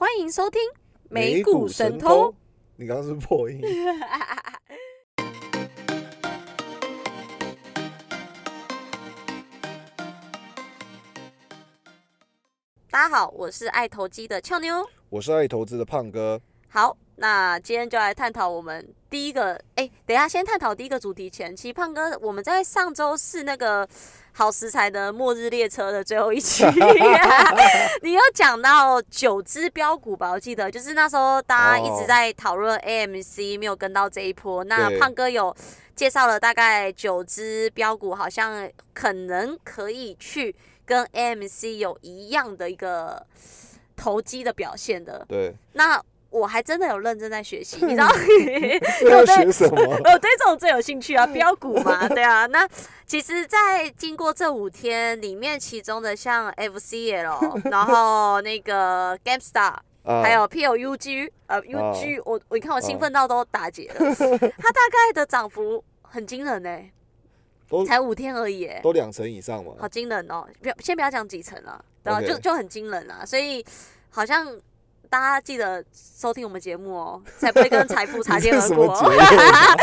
欢迎收听美股神偷。。你刚刚是破音？大家好，我是爱投机的俏妞。我是爱投资的胖哥。好，那今天就来探讨我们第一个，哎、等一下先探讨第一个主题前，其实胖哥我们在上周四那个好食材的末日列车的最后一期，你有讲到九只标股吧？我记得就是那时候大家一直哦在讨论 AMC，没有跟到这一波。那胖哥有介绍了大概九只标股，好像可能可以去跟 AMC 有一样的一个投机的表现的。对，那我还真的有认真在学习，你知道？这要学什么？我对这种最有兴趣啊，标股嘛，对啊。那 其实，在经过这五天里面，其中的像 FCL，然后那个 GameStar，啊还有 PLUG，呃，UG，我我你看我兴哦奋到都打结了，它大概的涨幅很惊人呢、都才五天而已、欸，都两成以上嘛。好惊人哦！不要先不要讲几成了，对吧、OK 就就很惊人啊，所以好像大家记得收听我们节目哦，才不会跟财富擦肩而过。结论啊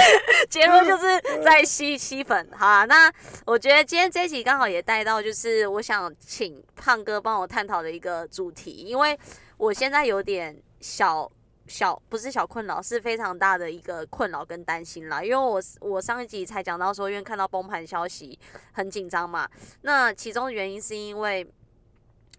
结论就是在吸吸粉。好啊，那我觉得今天这一集刚好也带到，就是我想请胖哥帮我探讨的一个主题，因为我现在有点小。小不是小困扰，是非常大的一个困扰跟担心啦。因为我我上一集才讲到说，因为看到崩盘消息很紧张嘛。那其中的原因是因为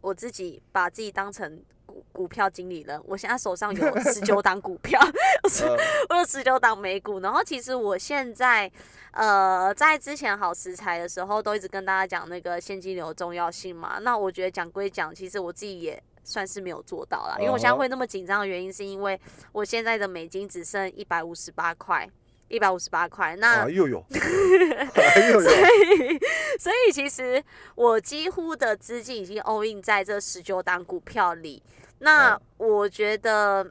我自己把自己当成股股票经理人，我现在手上有十九档股票，呃 我有十九档美股，然后其实我现在，呃，在之前好食材的时候，都一直跟大家讲那个现金流的重要性嘛。那我觉得讲归讲，其实我自己也算是没有做到啦，因为我现在会那么紧张的原因，是因为我现在的美金只剩一百五十八块，一百五十八块。那啊，又有，又有，所以其实我几乎的资金已经 all in 在这十九档股票里。那嗯我觉得，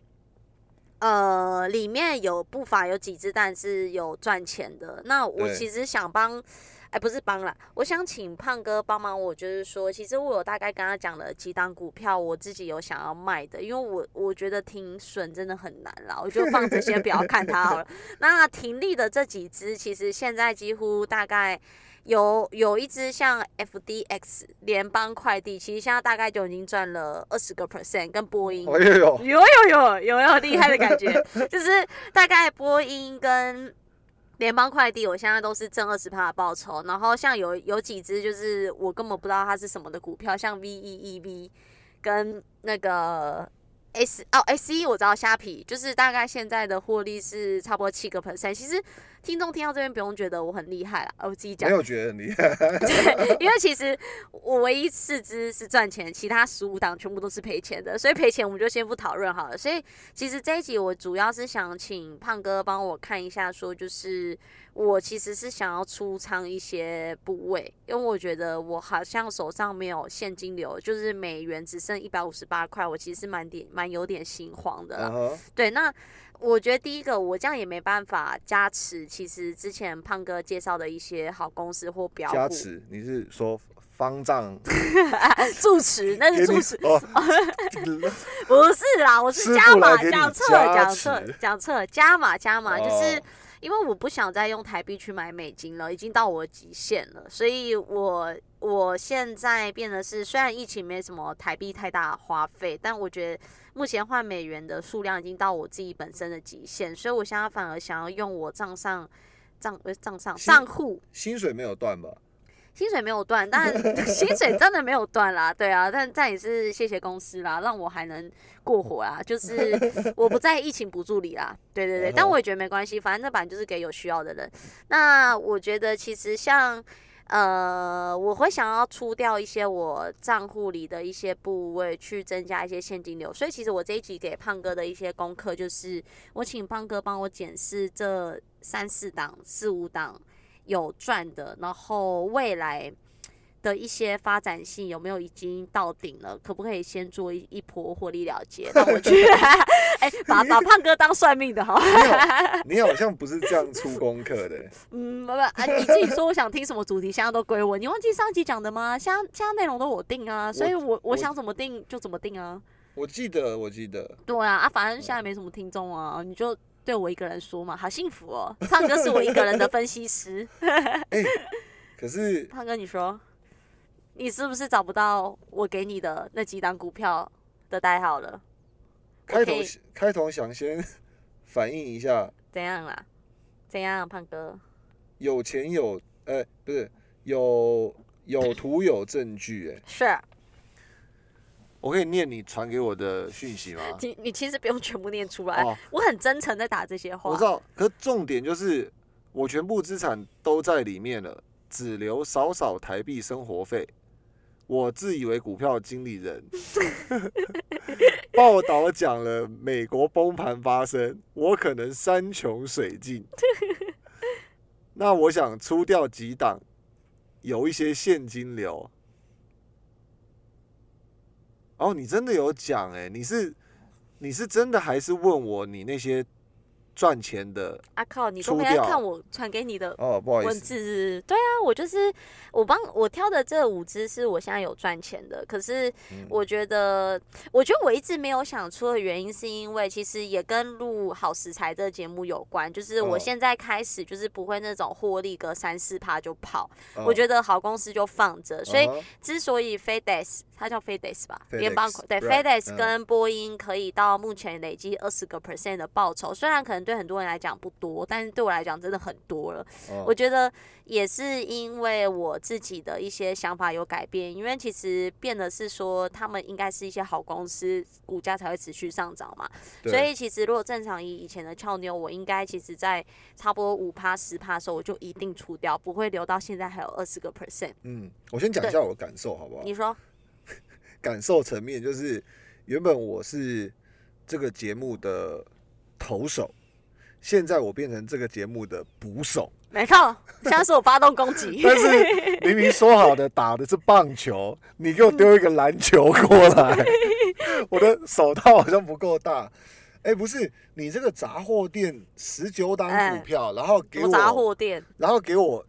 呃，里面有不乏有几只蛋是有赚钱的。那我其实想帮。哎，不是帮啦，我想请胖哥帮忙我，就是说，其实我有大概跟他讲了几档股票，我自己有想要卖的，因为我我觉得停损真的很难啦，我就放着先不要看它好了。那停利的这几只，其实现在几乎大概有有一只像 FDX 联邦快递，其实现在大概就已经赚了二十个 percent，跟波音。有，有有有有有厉害的感觉，就是大概波音跟联邦快递，我现在都是挣二十趴的报酬。然后像有有几只就是我根本不知道它是什么的股票，像 V E E V 跟那个 S 哦 S E 我知道虾皮，就是大概现在的获利是差不多七个 percent。其实听众听到这边不用觉得我很厉害啦，我自己讲没有觉得很厉害。对，因为其实我唯一四只是赚钱，其他十五档全部都是赔钱的，所以赔钱我们就先不讨论好了。所以其实这一集我主要是想请胖哥帮我看一下，说就是我其实是想要出仓一些部位，因为我觉得我好像手上没有现金流，就是美元只剩一百五十八块，我其实蛮点蛮有点心慌的啦。对，那我觉得第一个，我这样也没办法加持。其实之前胖哥介绍的一些好公司或标股，加持，你是说方丈 住持，那是住持，哦？不是啦，我是加码，讲错讲错了，讲错了，加码加码，就是哦因为我不想再用台币去买美金了，已经到我的极限了，所以我我现在变得是，虽然疫情没什么台币太大的花费，但我觉得目前换美元的数量已经到我自己本身的极限，所以我现在反而想要用我账上账呃账上账户薪水没有断吧？薪水没有断，但 薪水真的没有断啦，对啊，但但也是谢谢公司啦，让我还能过活啦，就 是我不在疫情补助里啦，对对对，但我也觉得没关系，反正那版就是给有需要的人。那我觉得其实像呃，我会想要出掉一些我账户里的一些部位，去增加一些现金流。所以其实我这一集给胖哥的一些功课，就是我请胖哥帮我检视这三四档、四五档有赚的，然后未来的一些发展性有没有已经到顶了？可不可以先做一一波获利了结？那我觉得，哎、把 把胖哥当算命的好。你好像不是这样出功课的。嗯，不不啊，你自己说我想听什么主题，现在都归我。你忘记上集讲的吗？现在现在内容都我定啊，所以我我我想怎么定就怎么定啊。我记得，我记得，对啊，啊，反正现在没什么听众啊，你就对我一个人说嘛，好幸福哦。胖哥是我一个人的分析师。可是胖哥，你说，你是不是找不到我给你的那几档股票的代号了？开头开头想先 反映一下，怎样啦？怎样，胖哥？有钱有，呃，不是有有图有证据，哎，是，我可以念你传给我的讯息吗？你你其实不用全部念出来，哦，我很真诚的打这些话。我知道，可是重点就是我全部资产都在里面了，只留少少台币生活费。我自以为股票经理人，报道讲了美国崩盘发生，我可能山穷水尽。那我想出掉几档，有一些现金流。哦，你真的有讲哎、你是你是真的还是问我你那些赚钱的？啊靠，你都没来看我传给你的哦，不好意文思，字，对啊，我就是我帮我挑的这五只是我现在有赚钱的，可是嗯。我觉得，我觉得我一直没有想出的原因，是因为其实也跟录好食材这个节目有关，就是我哦现在开始就是不会那种获利个三四趴就跑，哦。我觉得好公司就放着，所以之所以 FedEx 它叫 FedEx 吧，FedEx，联邦对嗯跟波音可以到目前累积二十个 percent 的报酬，虽然可能对很多人来讲不多，但是对我来讲真的很多了。哦我觉得也是因为我自己的一些想法有改变，因为其实变的是说他们应该是一些好公司，股价才会持续上涨嘛。所以其实如果正常以以前的俏妞，我应该其实在差不多五趴十趴的时候，我就一定出掉，不会留到现在还有二十个 percent。嗯，我先讲一下我的感受好不好？你说感受层面就是，原本我是这个节目的投手，现在我变成这个节目的捕手。没错，现在是我发动攻击。但是明明说好的打的是棒球，你给我丢一个篮球过来，我的手套好像不够大。哎、不是，你这个杂货店十九档股票，然后给什么杂我，货店？然后给我，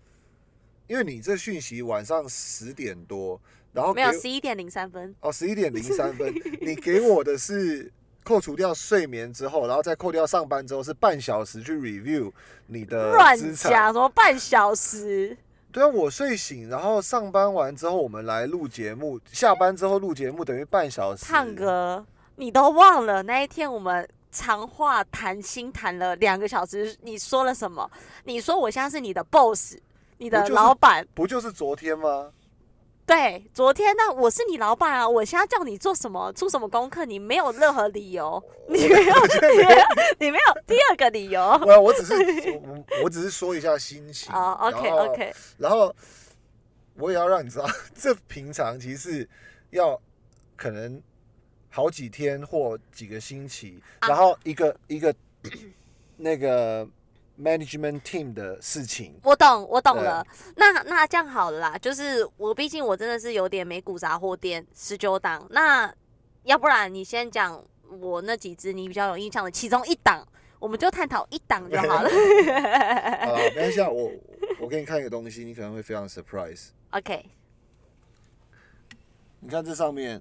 因为你这讯息晚上十点多，然后没有，十一点零三分。哦，十一点零三分，你给我的是扣除掉睡眠之后，然后再扣掉上班之后是半小时去 review 你的乱。讲，什么半小时？对啊，我睡醒，然后上班完之后我们来录节目，下班之后录节目等于半小时。胖哥，你都忘了那一天我们长话谈心谈了两个小时，你说了什么？你说我现在是你的 boss，你的老板。不就是昨天吗？对，昨天那我是你老板啊，我现在叫你做什么，出什么功课，你没有任何理由，你没有，你没有，你没有第二个理由。没有，我只是 我我只是说一下心情。哦，OK OK，然后我也要让你知道，这平常其实要可能好几天或几个星期，啊然后一个一个那个 management team 的事情。我懂，我懂了。那那这样好了啦，就是我毕竟我真的是有点美股杂货店十九档，那要不然你先讲我那几只你比较有印象的其中一档，我们就探讨一档就好了。好了，等一下我我给你看一个东西，你可能会非常 surprise。OK，你看这上面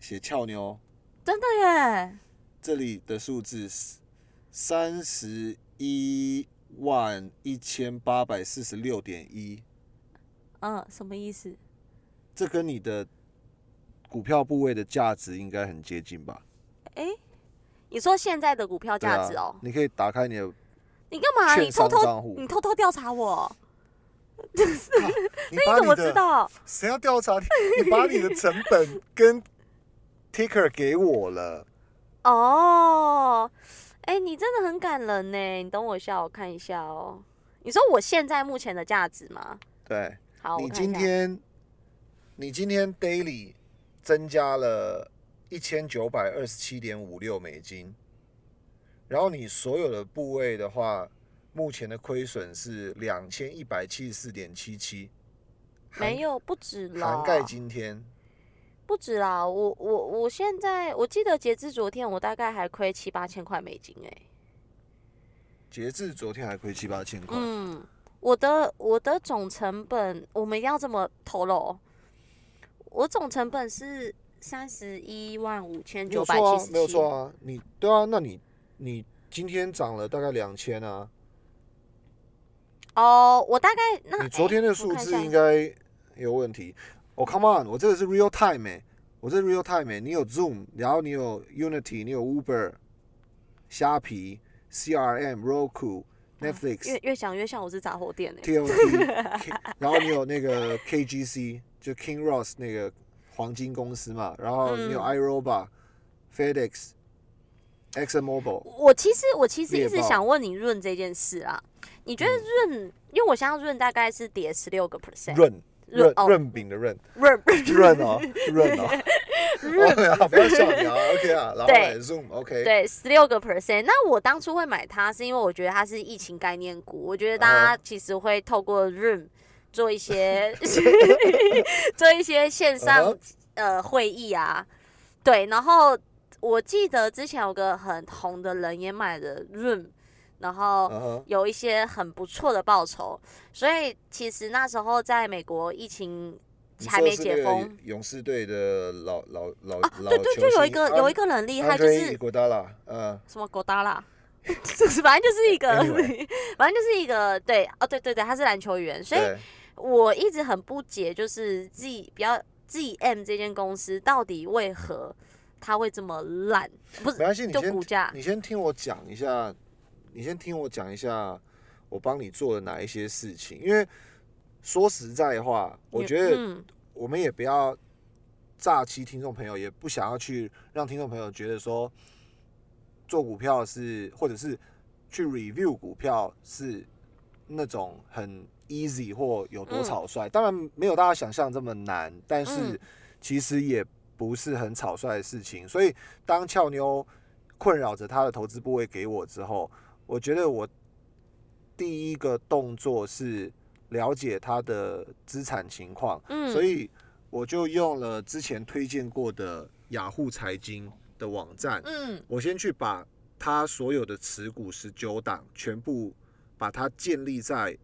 写俏妞，真的耶，这里的数字是三十一万一千八百四十六点一，嗯，什么意思？这跟你的股票部位的价值应该很接近吧？你说现在的股票价值哦、啊，你可以打开你的你干嘛？你偷偷你偷偷调查我？你你怎么知道？谁要调查你？你把你的成本跟 ticker 给我了。哦，哎、你真的很感人呢。你等我一下，我看一下哦。你说我现在目前的价值吗？对，好，你今天你今天 daily 增加了一千九百二十七点五六美金，然后你所有的部位的话，目前的亏损是两千一百七十四点七七，没有不止了，涵盖今天。不止啦。我我我现在我记得截至昨天，我大概还亏七八千块美金哎。截至昨天还亏七八千块，嗯，我的我的总成本，我们一定要这么透露哦。我总成本是三十一万五千九百七十七，没有错啊。你对啊，那你你今天涨了大概两千啊，哦，我大概那你昨天的哎数字应该有问题。哦、c o m e on，我这个是 real time 哎、我这是 real time 哎、你有 Zoom，然后你有 Unity，你有 Uber，虾皮，CRM、Roku、Netflix、越越想越像我是杂货店哎、TOT，K- 然后你有那个 KGC，就 King Ross 那个黄金公司嘛，然后你有嗯 iRobot、FedEx、ExxonMobil，我其实我其实一直想问你润这件事啊，你觉得润，因为我想要润大概是跌十六个 percent，润润哦润饼的润润润哦润哦，OK 啊，不要笑你啊，OK 啊，然后对。来 Zoom OK，对，十六个 percent。那我当初会买它，是因为我觉得它是疫情概念股，我觉得大哦家其实会透过 Room 做一些 做一些线上、嗯呃会议啊，对。然后我记得之前有个很红的人也买了 Room，然后有一些很不错的报酬，所以其实那时候在美国疫情还没解封。勇士队的老老老啊，老对对，就有一个有一个人厉害，就是 Iguodala，嗯，什么狗达拉，就是反正就是一个 反正就是一个对哦，对对对，他是篮球员，所以，我一直很不解，就是 Z 比较 GM 这间公司到底为何他会这么烂？不是，没关系，你先就股价你先听我讲一下，你先听我讲一下，我帮你做了哪一些事情。因为说实在话，我觉得嗯我们也不要诈欺听众朋友，也不想要去让听众朋友觉得说做股票是，或者是去 review 股票是那种很 easy 或有多嗯草率。当然没有大家想象这么难，但是嗯其实也不是很草率的事情。所以当俏妞困扰着他的投资部位给我之后，我觉得我第一个动作是了解他的资产情况，嗯，所以我就用了之前推荐过的雅虎财经的网站，嗯我先去把他所有的持股十九档全部把它建立在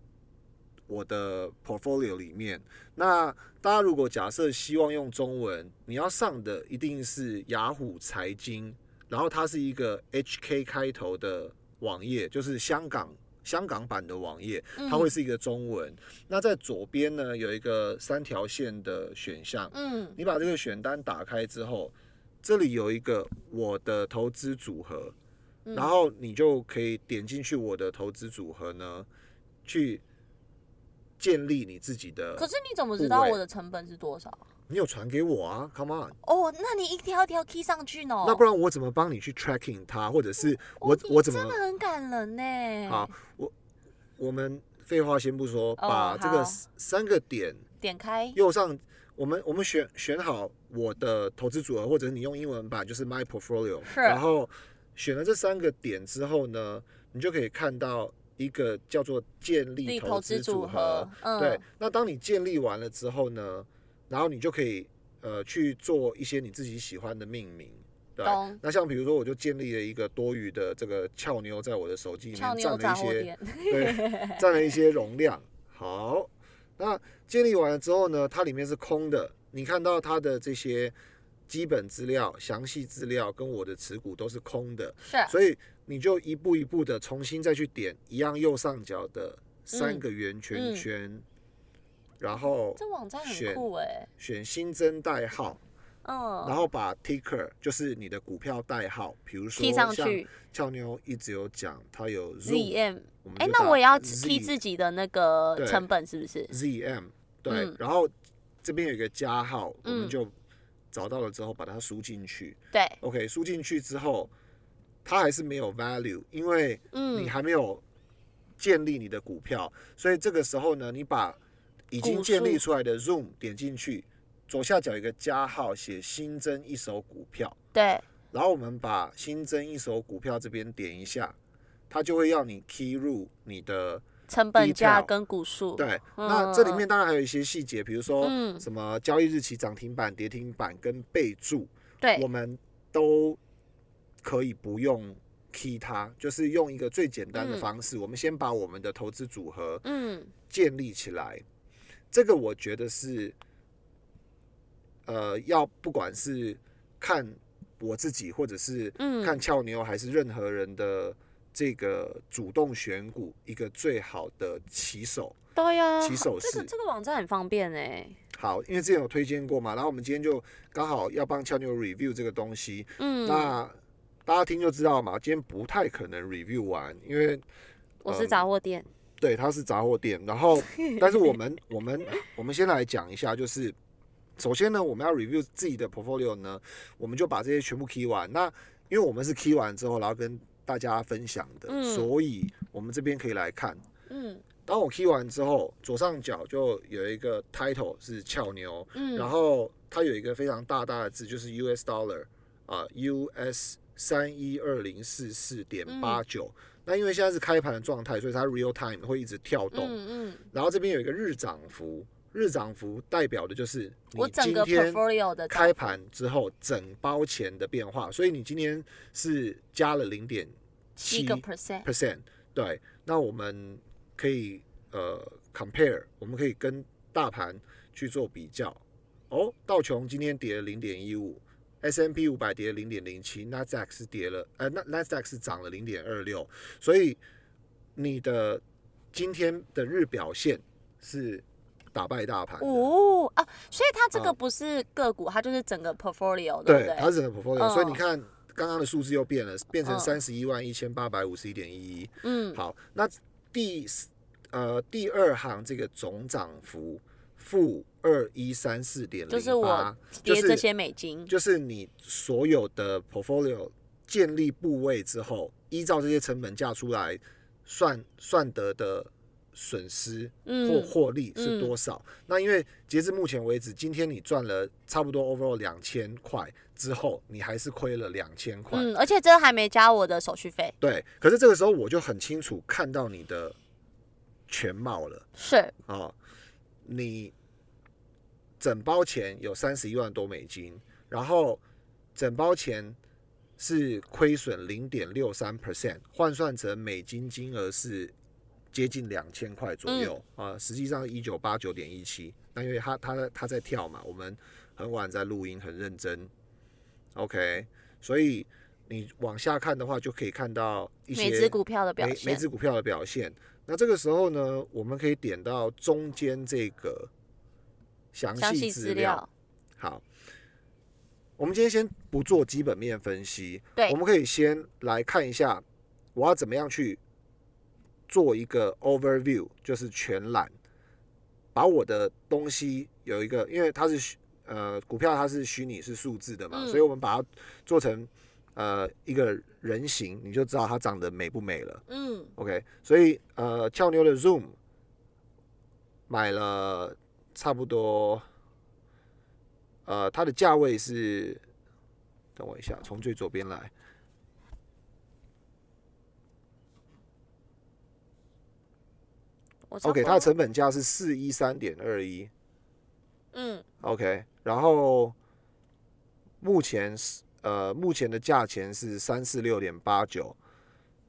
我的 portfolio 里面。那大家如果假设希望用中文，你要上的一定是雅虎财经，然后它是一个 HK 开头的网页，就是香港香港版的网页，它会是一个中文。那在左边呢有一个三条线的选项，嗯你把这个选单打开之后，这里有一个我的投资组合，嗯然后你就可以点进去我的投资组合呢，去建立你自己的。可是你怎么知道我的成本是多少？你有传给我啊，Come on，哦，那你一条一条 key 上去呢？那不然我怎么帮你去 tracking 它，或者是我、哦我怎么真的很感人呢？好，我我们废话先不说，把这个三个点点开，右上，我们我们选选好我的投资组合，或者是你用英文版就是 My Portfolio，是然后选了这三个点之后呢，你就可以看到一个叫做建立立投投资组合合。，嗯，对，那当你建立完了之后呢，然后你就可以呃去做一些你自己喜欢的命名。对，那像比如说，我就建立了一个多余的这个俏妞在我的手机里面占了一些，对，占了一些容量。好，那建立完了之后呢，它里面是空的，你看到它的这些基本资料、详细资料跟我的持股都是空的，是所以你就一步一步的重新再去点一样右上角的三嗯个圆圈嗯圈，然后这网站很选酷哎，选新增代号，嗯，然后把 ticker 就是你的股票代号，比如说像去。俏妞一直有讲，它有 Zoom，哎，那我也要踢自己的那个成本是不是？ZM，对，嗯。然后这边有一个加号，我嗯。们就找到了之后把它输进去。对，OK，输进去之后，它还是没有 value，因为你嗯，还没有建立你的股票，所以这个时候呢，你把已经建立出来的 Zoom 点进去，左下角有一个加号，写新增一手股票，对，然后我们把新增一手股票这边点一下，它就会要你 key 入你的成本价跟股数，对，嗯。那这里面当然还有一些细节，比如说嗯。什么交易日期、涨停板、跌停板跟备注，对。我，们都可以不用 key 它，就是用一个最简单的嗯。方式，我们先把我们的投资组合嗯。建立起来。这个我觉得是，呃，要不管是看我自己，或者是嗯。看俏妞，还是任何人的这个主动选股一个最好的起手。对呀、起手式这个这个网站很方便哎、好，因为之前有推荐过嘛，然后我们今天就刚好要帮俏妞 review 这个东西，嗯，那大家听就知道嘛，今天不太可能 review 完，因为我是杂货店，对它是杂货店，然后 但是我们我们我们先来讲一下，就是首先呢，我们要 review 自己的 portfolio 呢，我们就把这些全部 key 完。那因为我们是 key 完之后，然后跟大家分享的，嗯所以我们这边可以来看。嗯当我 key 完之后，左上角就有一个 title 是俏牛，嗯，然后它有一个非常大大的字，就是 US dollar 啊，US 三一二零四四点八九。那因为现在是开盘的状态，所以它 real time 会一直跳动。嗯嗯，然后这边有一个日涨幅，日涨幅代表的就是你我整个今天 portfolio 的开盘之后整包钱的变化，所以你今天是加了零点七七个 percent，percent，对，那我们可以呃 compare，我们可以跟大盘去做比较。哦，道琼今天跌了零点一五，S M P 五百跌了零点零七，纳斯达克是跌了，呃，那纳斯达克是涨了零点二六，所以你的今天的日表现是打败大盘的。哦啊，所以它这个啊不是个股，它就是整个 portfolio，对不对，对？它是整个 portfolio，、所以你嗯看刚刚的数字又变了，变成嗯三十一万一千八百五十一点一一。嗯，好，那第四呃第二行这个总涨幅负二一三四点就是零八我，就是跌这些美金，就是你所有的 portfolio 建立部位之后，依照这些成本价出来算算得的损失或嗯获利是多少？那因为截至目前为止，今天你赚了差不多 overall 两千块之后，你还是亏了两千块。嗯，而且这还没加我的手续费，对，可是这个时候我就很清楚看到你的全貌了。是，啊、你整包钱有三十一万多美金，然后整包钱是亏损零点六三 percent，换算成美金金额是接近两千块左右、啊，实际上一九八九点一七。那因为他他他在跳嘛，我们很晚在录音，很认真，OK，所以你往下看的话，就可以看到一些每只股票的表每每现，只股票的表现。那这个时候呢，我们可以点到中间这个详详细细资料。好，我们今天先不做基本面分析，对我们可以先来看一下我要怎么样去做一个 overview，就是全览，把我的东西有一个，因为它是呃股票它是虚拟是数字的嘛，嗯所以我们把它做成呃一个人形，你就知道它长得美不美了。嗯，OK，所以呃，俏妞的 Zoom 买了差不多，呃，它的价位是，等我一下，从最左边来。我，OK，它的成本价是四一三点二一。嗯，OK，然后目前是呃目前的价钱是三四六点八九，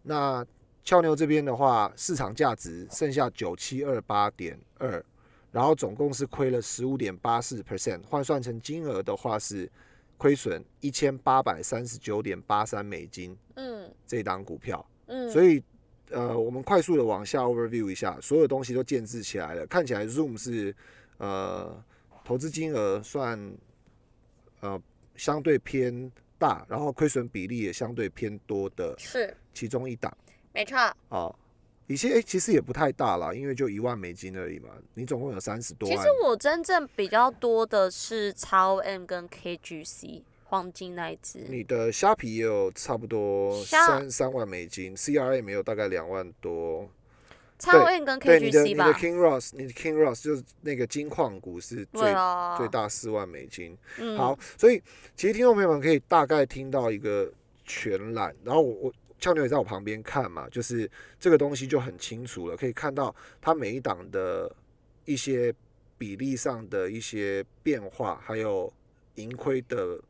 那俏妞这边的话，市场价值剩下九七二八点二，然后总共是亏了十五点八四 percent，换算成金额的话是亏损一千八百三十九点八三美金嗯。这档股票，嗯，所以呃，我们快速的往下 overview 一下，所有东西都建制起来了，看起来 Zoom 是呃投资金额算呃相对偏大，然后亏损比例也相对偏多的是。其中一档。没错，哦，以前诶其实也不太大啦，因为就一万美金而已嘛，你总共有三十多万其实。我真正比较多的是超 M 跟 KGC 黄金那一只，你的虾皮也有差不多三三万美金，CRM 也有大概两万多。超 M 跟对，你的 KGC 你的吧，King Ross，你的 King Ross 就是那个金矿股是最、啊，最大四万美金。嗯，好，所以其实听众朋友们可以大概听到一个全览，然后我我俏妞也在我旁边看嘛，就是这个东西就很清楚了，可以看到它每一档的一些比例上的一些变化，还有盈亏的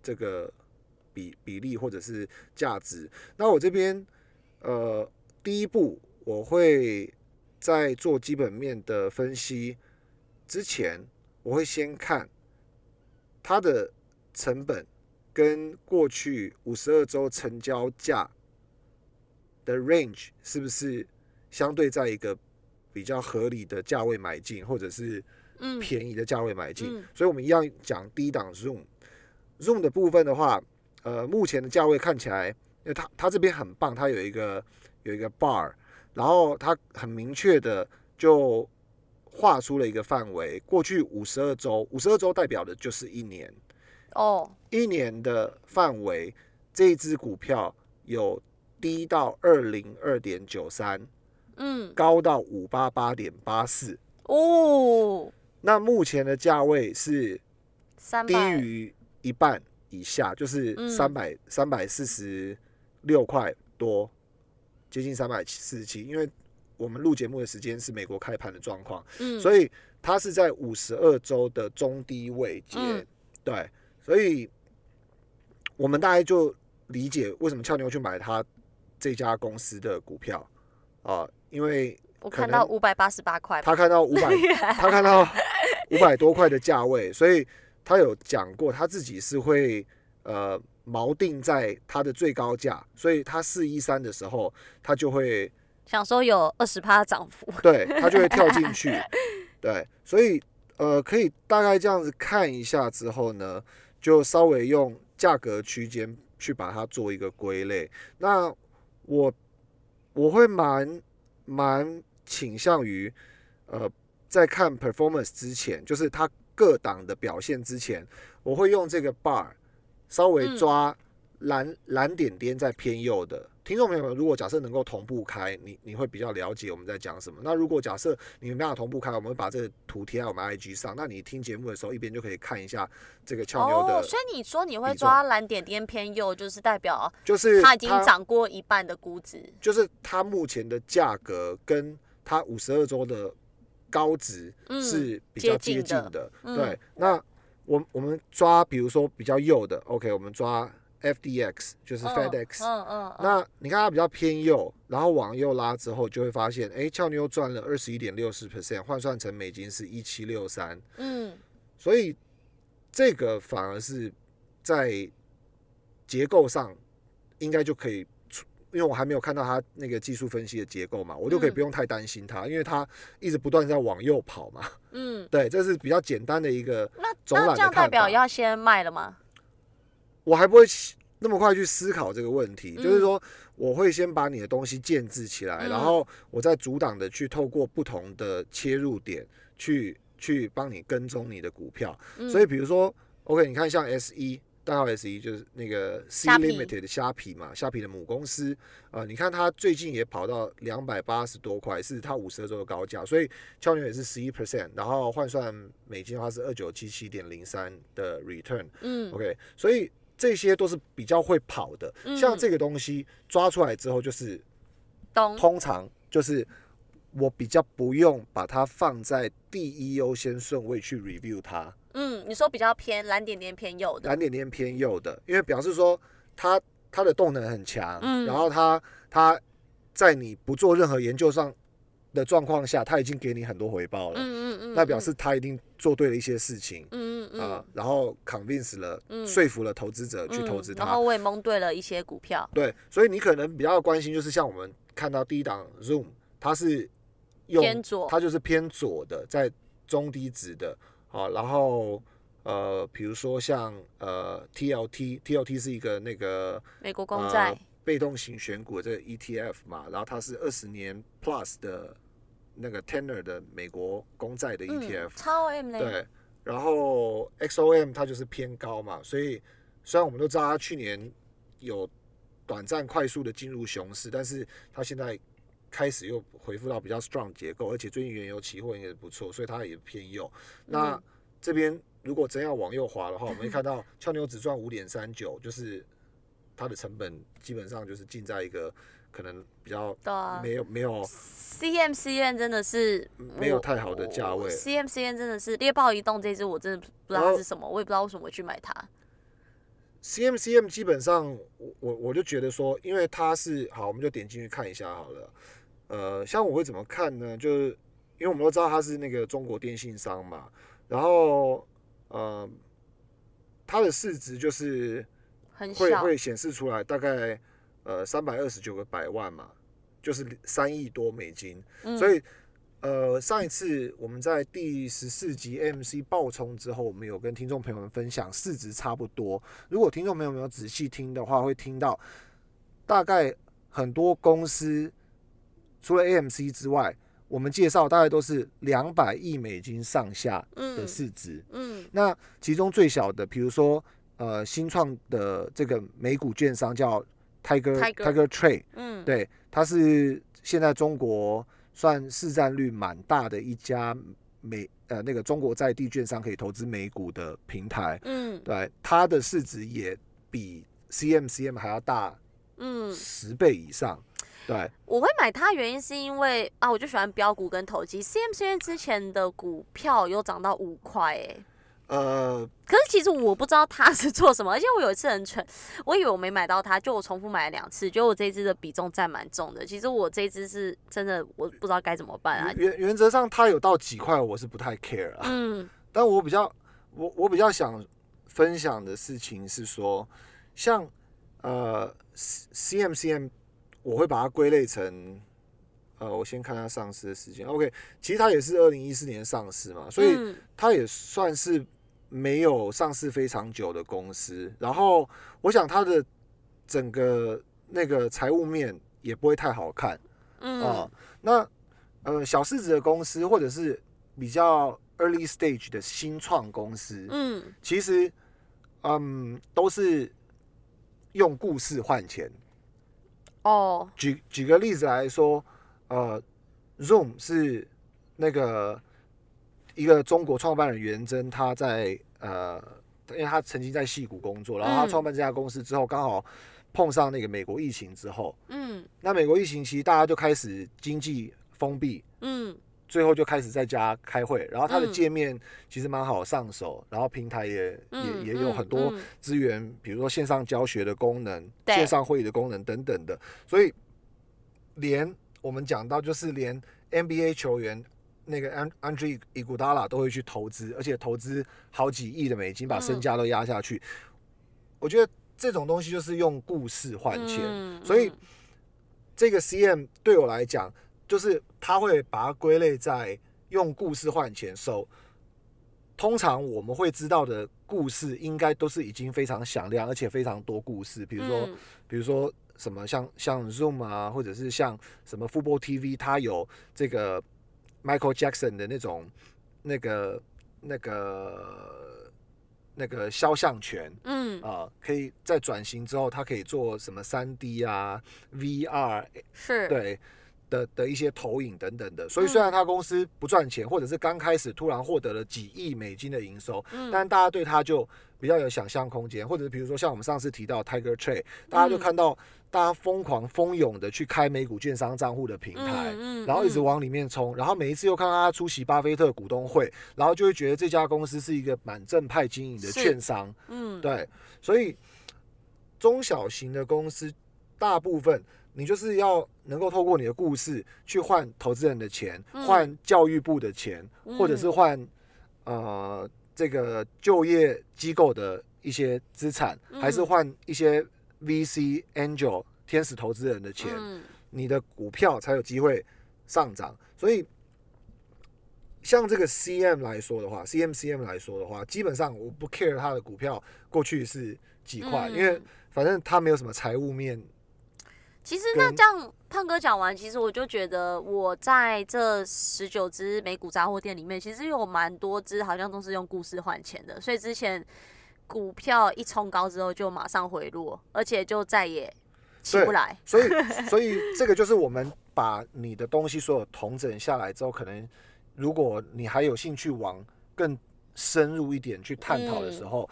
这个比比例或者是价值。那我这边呃第一步我会在做基本面的分析之前，我会先看它的成本跟过去五十二周成交价的 range 是不是相对在一个比较合理的价位买进，或者是嗯便宜的价位买进？嗯所以我们一样讲低档 Zoom。Zoom 的部分的话，呃，目前的价位看起来，因为它它这边很棒，它有一个有一个 bar，然后它很明确的就画出了一个范围。过去五十二周，五十二周代表的就是一年，哦，一年的范围，这一只股票有低到二零二点九三，嗯高到五八八点八四。哦，那目前的价位是低于一半以下，就是嗯三百三百四十六块多，接近三百四十七。因为我们录节目的时间是美国开盘的状况，嗯，所以它是在五十二周的中低位阶。嗯对，所以我们大概就理解为什么俏妞去买它这家公司的股票啊、因为我看到五百八十八块，他看到五百，他看到五百多块的价位，所以他有讲过他自己是会呃锚定在它的最高价，所以他四一三的时候，他就会想说有二十趴涨幅，对他就会跳进去，对，所以呃可以大概这样子看一下之后呢，就稍微用价格区间去把它做一个归类。那我我会蛮蛮倾向于呃在看 performance 之前，就是他各档的表现之前，我会用这个 bar 稍微嗯抓蓝、蓝点点在偏右的。听众朋友们，如果假设能够同步开，你你会比较了解我们在讲什么。那如果假设你没办法同步开，我们会把这个图贴在我们 IG 上。那你听节目的时候，一边就可以看一下这个俏妞的，哦，所以你说你会抓蓝点点偏右，就是代表就是它已经涨过一半的估值，就是它目前的价格跟它五十二周的高值嗯是比较接近的接近的。嗯对，那我我们抓比如说比较右的，OK，我们抓 FDX，就是嗯 FedEx。嗯嗯嗯，那你看它比较偏右，然后往右拉之后，就会发现，哎，俏妞赚了二十一点六四 percent，换算成美金是一七六三，嗯所以这个反而是在结构上应该就可以，因为我还没有看到它那个技术分析的结构嘛，我就可以嗯不用太担心它，因为它一直不断在往右跑嘛。嗯，对，这是比较简单的一个，那那这样代表要先卖了吗？我还不会那么快去思考这个问题，嗯。就是说我会先把你的东西建制起来，嗯。然后我再阻挡的去透过不同的切入点去去帮你跟踪你的股票。嗯。所以比如说，OK，你看像 S 一。代号 S 一就是那个 C Limited 的虾皮嘛，虾皮的母公司，呃，你看它最近也跑到两百八十多块，是它五十二周的高价，所以俏牛也是十一 percent，然后换算美金的话是二九七七点零三的 return，嗯。OK，所以这些都是比较会跑的。嗯。像这个东西抓出来之后，就是懂，通常就是我比较不用把它放在第一优先顺位去 review 它，嗯，你说比较偏蓝点点偏右的，蓝点点偏右的，因为表示说它它的动能很强，嗯。然后它它在你不做任何研究上的状况下，他已经给你很多回报了，嗯嗯嗯，那表示他一定做对了一些事情。嗯嗯。啊、嗯然后 convince 了，嗯。说服了投资者去投嗯资它，然后我也蒙对了一些股票，对，所以你可能比较关心就是像我们看到第一档 Zoom，它是用偏左它就是偏左的，在中低值的，好，然后呃，比如说像呃 TLT，TLT 是一个那个美国公债。呃，被动型选股的这个 ETF 嘛，然后它是二十年 Plus 的那个 Tenor 的美国公债的 ETF，、嗯，超 M 呢，对，然后 XOM 它就是偏高嘛，所以虽然我们都知道它去年有短暂快速的进入熊市，但是它现在开始又恢复到比较 strong 结构，而且最近原油期货也不错，所以它也偏右。那嗯。这边如果真要往右滑的话，我们会 看到俏牛只赚五点三九，就是它的成本基本上就是进在一个可能比较没有没有 CMCN 真的是没有太好的价位 CMCN 真的是猎豹移动这只，我真的不知道它是什么，我也不知道为什么会去买它。CMCM 基本上，我我我就觉得说，因为它是好，我们就点进去看一下好了。呃，像我会怎么看呢？就是因为我们都知道它是那个中国电信商嘛，然后呃，它的市值就是会会显示出来，大概呃三百二十九个百万嘛，就是三亿多美金。嗯所以呃上一次我们在第十四集 AMC 爆冲之后，我们有跟听众朋友们分享市值差不多。如果听众朋友们有仔细听的话，会听到大概很多公司除了 AMC 之外，我们介绍大概都是两百亿美金上下的嗯市值。嗯那其中最小的，比如说呃新创的这个美股券商叫 Tiger Tiger Tiger Trade，嗯，对，它是现在中国算市占率蛮大的一家美呃那个中国在地券商可以投资美股的平台，嗯。对，它的市值也比 CMCM 还要大嗯，十倍以上，对，我会买它原因是因为啊，我就喜欢标股跟投机。CMC 之前的股票有涨到五块，哎。呃，可是其实我不知道它 是做什么，而且我有一次很蠢，我以为我没买到它，就我重复买了两次，就我这一支的比重占蛮重的。其实我这一支是真的，我不知道该怎么办啊。原原原则上它有到几块，我是不太 care 啊。嗯但我比较我我比较想分享的事情是说，像呃 C M C M，我会把它归类成呃，我先看它上市的时间。OK，其实它也是二零一四年上市嘛，所以嗯它也算是没有上市非常久的公司。然后我想它的整个那个财务面也不会太好看。嗯啊，那呃小市值的公司或者是比较 early stage 的新创公司，嗯其实嗯都是用故事换钱。哦举举个例子来说，呃，Zoom 是那个一个中国创办人袁征，他在呃，因为他曾经在戏谷工作，然后他嗯。创办这家公司之后，刚好碰上那个美国疫情之后，嗯。那美国疫情其实大家就开始经济封闭，嗯。最后就开始在家开会，然后它的嗯。界面其实蛮好上手，然后平台也、嗯，也也有很多嗯。资源，比如说线上教学的功能、对。线上会议的功能等等的，所以连我们讲到就是连 NBA 球员那个安安 d r e 伊古达拉都会去投资，而且投资好几亿的美金，把身嗯家都压下去。我觉得这种东西就是用故事换钱，嗯所以嗯这个 CM 对我来讲，就是他会把它归类在用故事换钱。So，通常我们会知道的故事，应该都是已经非常响亮，而且非常多故事。比如说，嗯比如说什么像像 Zoom 啊，或者是像什么 Football TV，它有这个 Michael Jackson 的那种那个那个那个肖像权。嗯啊、可以在转型之后，他可以做什么三 D 啊、VR 是对的的一些投影等等的。所以虽然他公司不赚钱，或者是刚开始突然获得了几亿美金的营收，嗯但大家对他就比较有想象空间。或者是比如说像我们上次提到 Tiger Trade，大家就嗯看到大家疯狂蜂拥的去开美股券商账户的平台。嗯嗯然后一直嗯往里面冲，然后每一次又看到他出席巴菲特股东会，然后就会觉得这家公司是一个蛮正派经营的券商，嗯。对，所以中小型的公司大部分你就是要能够透过你的故事去换投资人的钱，嗯。换教育部的钱，或者是嗯换呃这个就业机构的一些资产，还是嗯换一些 VC angel 天使投资人的钱，嗯你的股票才有机会上涨。所以，像这个 CM 来说的话，CMCM 来说的话，基本上我不 care 它的股票过去是几块，因为嗯反正它没有什么财务面。其实那这样，胖哥讲完，其实我就觉得我在这十九只美股杂货店里面，其实有蛮多只好像都是用故事换钱的，所以之前股票一冲高之后就马上回落，而且就再也起不来。所以，所以这个就是我们把你的东西所有统整下来之后，可能如果你还有兴趣往更深入一点去探讨的时候，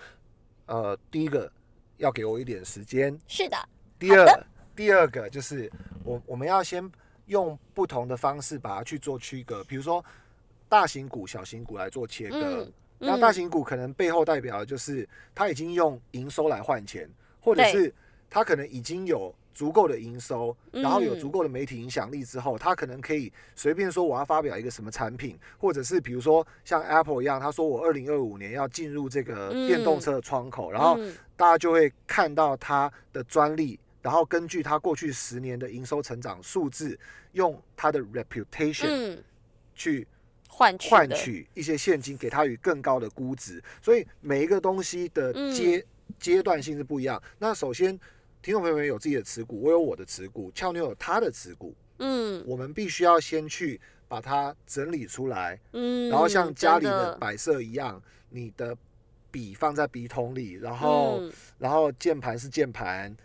呃，第一个要给我一点时间，是的，第二，第二个就是我我们要先用不同的方式把它去做区隔，比如说大型股、小型股来做切割。嗯那大型股可能背后代表的就是它已经用营收来换钱，或者是它可能已经有足够的营收，然后有嗯。足够的媒体影响力之后，他可能可以随便说我要发表一个什么产品，或者是比如说像 Apple 一样，他说我二零二五年要进入这个电动车的窗口，然后嗯。大家就会看到他的专利，然后根据他过去十年的营收成长数字，用他的 reputation 嗯，去换取换取一些现金，给他以更高的估值。所以每一个东西的嗯阶、阶段性是不一样。那首先，听众朋友们有自己的持股，我有我的持股，俏妞有他的持股，嗯我们必须要先去把它整理出来，嗯，然后像家里的摆设一样，你的笔放在笔筒里，然后、嗯然后键盘是键盘，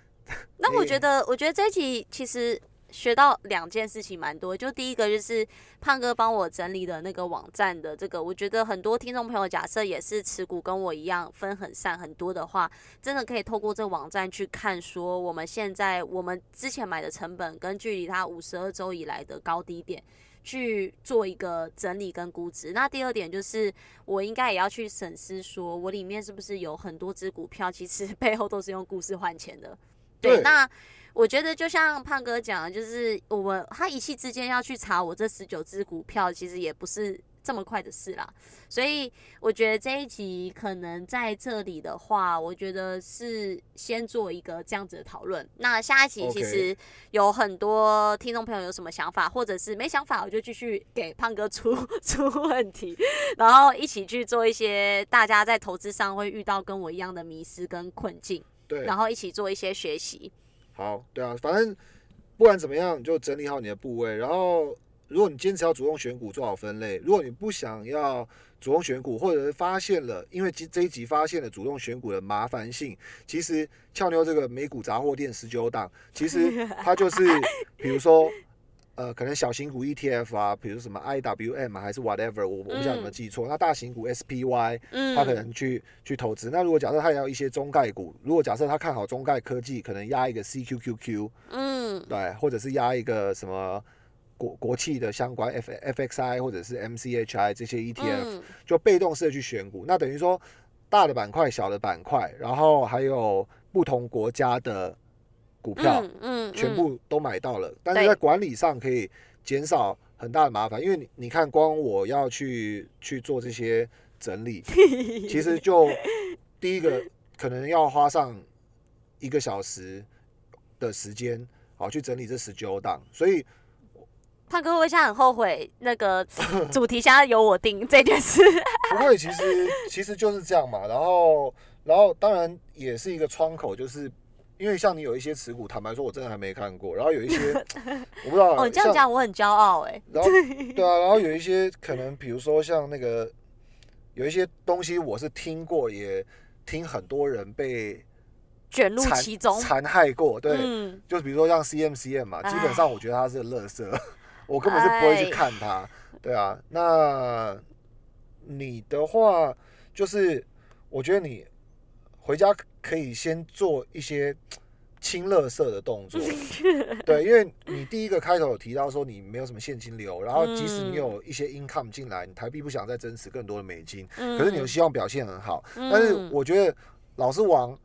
那我觉得，我觉得这一集其实学到两件事情蛮多。就第一个就是胖哥帮我整理的那个网站的这个，我觉得很多听众朋友假设也是持股跟我一样分很散很多的话，真的可以透过这个网站去看说我们现在我们之前买的成本跟距离它五十二周以来的高低点。去做一个整理跟估值。那第二点就是，我应该也要去审视，说我里面是不是有很多只股票，其实 背后都是用故事换钱的。对，对那我觉得就像胖哥讲的，就是我们他一气之间要去查我这十九只股票，其实也不是这么快的事啦。所以我觉得这一集可能在这里的话，我觉得是先做一个这样子的讨论。那下一集其实有很多听众朋友有什么想法，或者是没想法，我就继续给胖哥出 出问题，然后一起去做一些大家在投资上会遇到跟我一样的迷失跟困境，对，然后一起做一些学习。好，对啊，反正不管怎么样，就整理好你的部位。然后，如果你坚持要主动选股，做好分类；如果你不想要主动选股，或者是发现了，因为这这一集发现了主动选股的麻烦性，其实俏妞这个美股杂货店十九档，其实它就是比如说。呃，可能小型股 ETF 啊，比如什么 IWM 啊还是 whatever，我我不知道有没有记错。那大型股 SPY，嗯，他可能去去投资。那如果假设他也要一些中概股，如果假设他看好中概科技，可能压一个 CQQQ，嗯对，或者是压一个什么国国企的相关 F FXI 或者是 MCHI 这些 ETF，、嗯就被动式的去选股。那等于说大的板块、小的板块，然后还有不同国家的股票，嗯嗯，全部都买到了，但是在管理上可以减少很大的麻烦，因为你你看，光我要去去做这些整理，其实就第一个可能要花上一个小时的时间，好去整理这十九档，所以胖哥会不会现在很后悔那个 主题现在由我定这件事？不会，其实其实就是这样嘛。然后然后当然也是一个窗口，就是。因为像你有一些持股，坦白说，我真的还没看过。然后有一些，我不知道。哦，你这样讲我很骄傲哎。然后 对啊，然后有一些可能，比如说像那个有一些东西，我是听过，也听很多人被卷入其中，残害过。对，嗯，就比如说像 CMCM 嘛，基本上我觉得它是垃圾，我根本是不会去看它。对啊，那你的话就是，我觉得你回家可以先做一些清垃圾的动作。对，因为你第一个开头有提到说你没有什么现金流，然后即使你有一些 income 进来，你台币不想再增持更多的美金，嗯可是你又希望表现很好，嗯但是我觉得老是往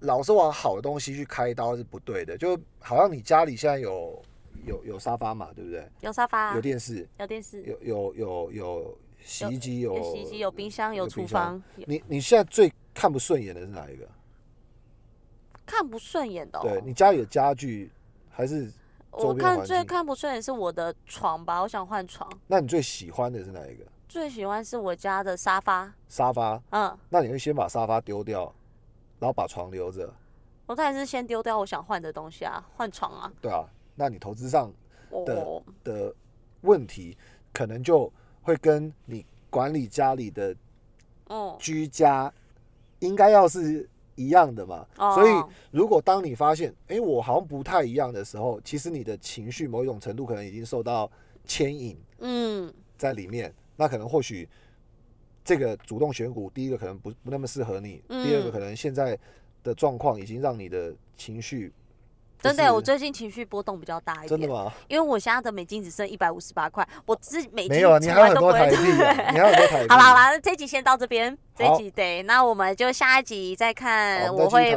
老是往好的东西去开刀是不对的，就好像你家里现在有有有沙发嘛，对不对？有沙发，有电视，有电视，有有有有洗衣机，有有洗衣机，有冰箱，有厨房，你你现在最看不顺眼的是哪一个？看不顺眼的、哦。对你家里的家具还是我看最？看不顺眼是我的床吧，我想换床。那你最喜欢的是哪一个？最喜欢是我家的沙发，沙发？嗯，那你会先把沙发丢掉，然后把床留着，我当然是先丢掉我想换的东西啊，换床啊。对啊？那你投资上的我的问题，可能就会跟你管理家里的哦，居家应该要是一样的嘛。哦所以，如果当你发现，哎、我好像不太一样的时候，其实你的情绪某一种程度可能已经受到牵引嗯在里面。那可能或许这个主动选股，第一个可能不不那么适合你，嗯第二个可能现在的状况已经让你的情绪不真的我最近情绪波动比较大一点，真的吗？因为我现在的美金只剩一百五十八块，我自美金没有啊，你从还有很多台币啊，你还有很多台 币。好啦好啦，这集先到这边，这集对，那我们就下一集再看，我会。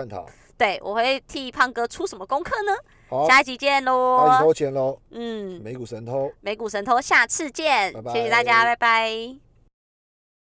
对我会替胖哥出什么功课呢？好，下一集见那以喽。后见喽，嗯，美股神偷。美股神偷，下次见拜，拜谢谢大家，拜拜。